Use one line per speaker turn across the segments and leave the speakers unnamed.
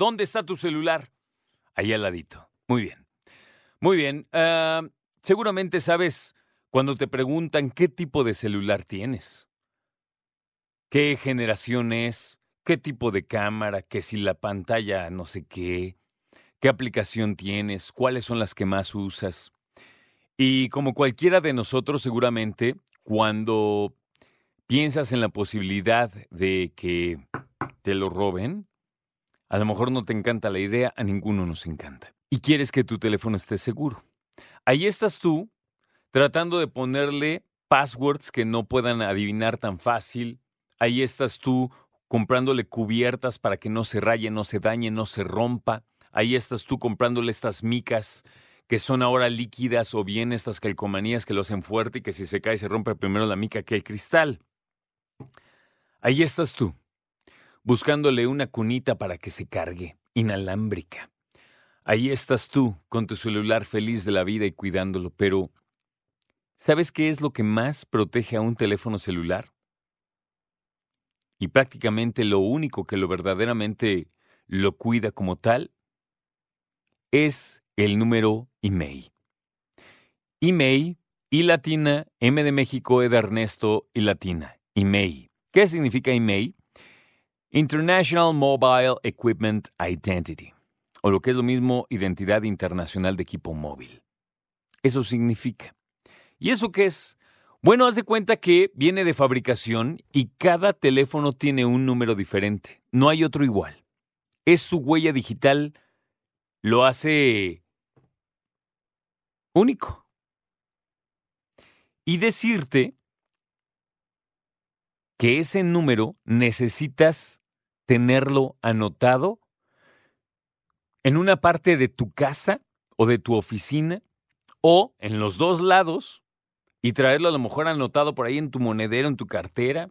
¿Dónde está tu celular? Ahí al ladito. Muy bien. Muy bien. Ah, seguramente sabes cuando te preguntan qué tipo de celular tienes. ¿Qué generación es? ¿Qué tipo de cámara? ¿Que si la pantalla no sé qué? ¿Qué aplicación tienes? ¿Cuáles son las que más usas? Y como cualquiera de nosotros seguramente, cuando piensas en la posibilidad de que te lo roben, a lo mejor no te encanta la idea, a ninguno nos encanta. Y quieres que tu teléfono esté seguro. Ahí estás tú, tratando de ponerle passwords que no puedan adivinar tan fácil. Ahí estás tú comprándole cubiertas para que no se raye, no se dañe, no se rompa. Ahí estás tú comprándole estas micas que son ahora líquidas o bien estas calcomanías que lo hacen fuerte y que si se cae se rompe primero la mica que el cristal. Ahí estás tú, buscándole una cunita para que se cargue, inalámbrica. Ahí estás tú, con tu celular feliz de la vida y cuidándolo, pero ¿sabes qué es lo que más protege a un teléfono celular? Y prácticamente lo único que lo verdaderamente lo cuida como tal es el número email. Email, I latina, M de México, E de Ernesto, y latina. Email. ¿Qué significa email? International Mobile Equipment Identity, o lo que es lo mismo, identidad internacional de equipo móvil. Eso significa. ¿Y eso qué es? Bueno, haz de cuenta que viene de fabricación y cada teléfono tiene un número diferente. No hay otro igual. Es su huella digital, lo hace único. Y decirte que ese número necesitas tenerlo anotado en una parte de tu casa o de tu oficina o en los dos lados y traerlo a lo mejor anotado por ahí en tu monedero, en tu cartera.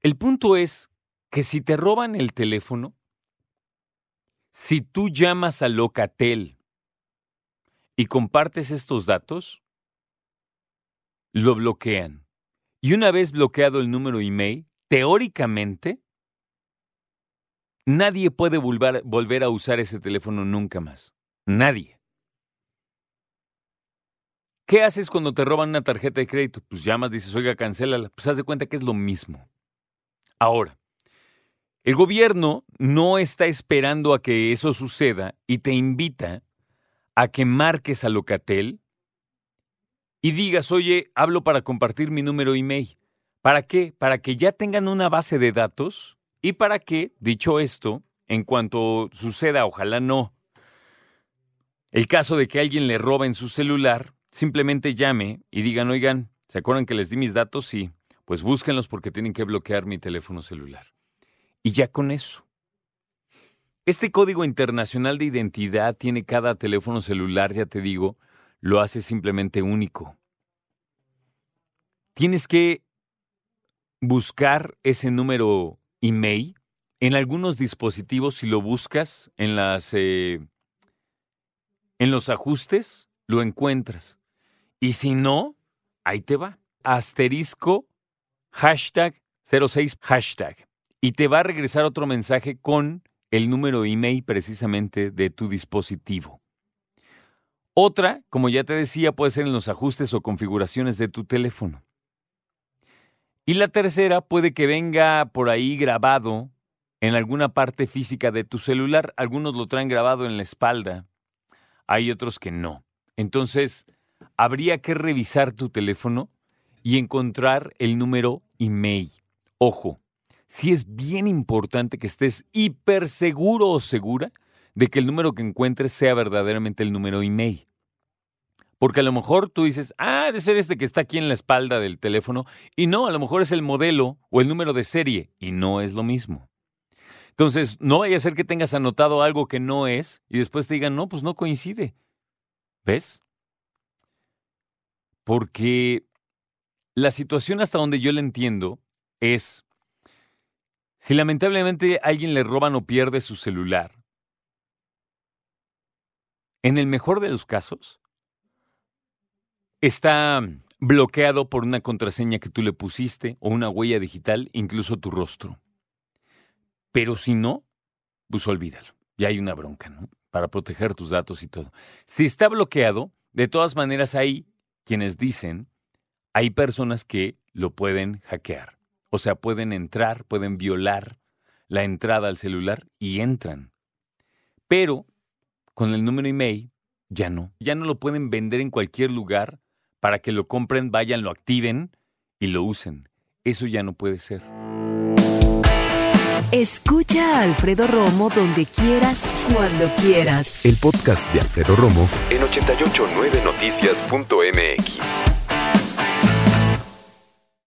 El punto es que si te roban el teléfono, si tú llamas a Locatel y compartes estos datos, lo bloquean. Y una vez bloqueado el número email, teóricamente, nadie puede volver, a usar ese teléfono nunca más. Nadie. ¿Qué haces cuando te roban una tarjeta de crédito? Pues llamas, dices, oiga, cancélala. Pues haz de cuenta que es lo mismo. Ahora, el gobierno no está esperando a que eso suceda y te invita a que marques a Locatel y digas, oye, hablo para compartir mi número email. ¿Para qué? Para que ya tengan una base de datos y para que, dicho esto, en cuanto suceda, ojalá no, el caso de que alguien le roba en su celular, simplemente llame y digan, oigan, ¿se acuerdan que les di mis datos? Sí, pues búsquenlos porque tienen que bloquear mi teléfono celular. Y ya con eso. Este código internacional de identidad tiene cada teléfono celular, ya te digo, lo hace simplemente único. Tienes que buscar ese número email en algunos dispositivos si lo buscas en las eh, en los ajustes lo encuentras y si no ahí te va asterisco hashtag 06 hashtag y te va a regresar otro mensaje con el número email precisamente de tu dispositivo. Otra, como ya te decía, puede ser en los ajustes o configuraciones de tu teléfono. Y la tercera puede que venga por ahí grabado en alguna parte física de tu celular. Algunos lo traen grabado en la espalda, hay otros que no. Entonces, habría que revisar tu teléfono y encontrar el número email. Ojo, sí es bien importante que estés hiper seguro o segura de que el número que encuentres sea verdaderamente el número email. Porque a lo mejor tú dices, ah, de ser este que está aquí en la espalda del teléfono, y no, a lo mejor es el modelo o el número de serie, y no es lo mismo. Entonces, no vaya a ser que tengas anotado algo que no es y después te digan, no, pues no coincide. ¿Ves? Porque la situación hasta donde yo la entiendo es, si lamentablemente alguien le roban o pierde su celular, en el mejor de los casos, está bloqueado por una contraseña que tú le pusiste o una huella digital, incluso tu rostro. Pero si no, pues olvídalo. Ya hay una bronca, ¿no? Para proteger tus datos y todo. Si está bloqueado, de todas maneras hay quienes dicen, hay personas que lo pueden hackear. O sea, pueden entrar, pueden violar la entrada al celular y entran. Pero con el número email ya no. Ya no lo pueden vender en cualquier lugar para que lo compren, vayan, lo activen y lo usen. Eso ya no puede ser.
Escucha a Alfredo Romo donde quieras, cuando quieras.
El podcast de Alfredo Romo en 889noticias.mx.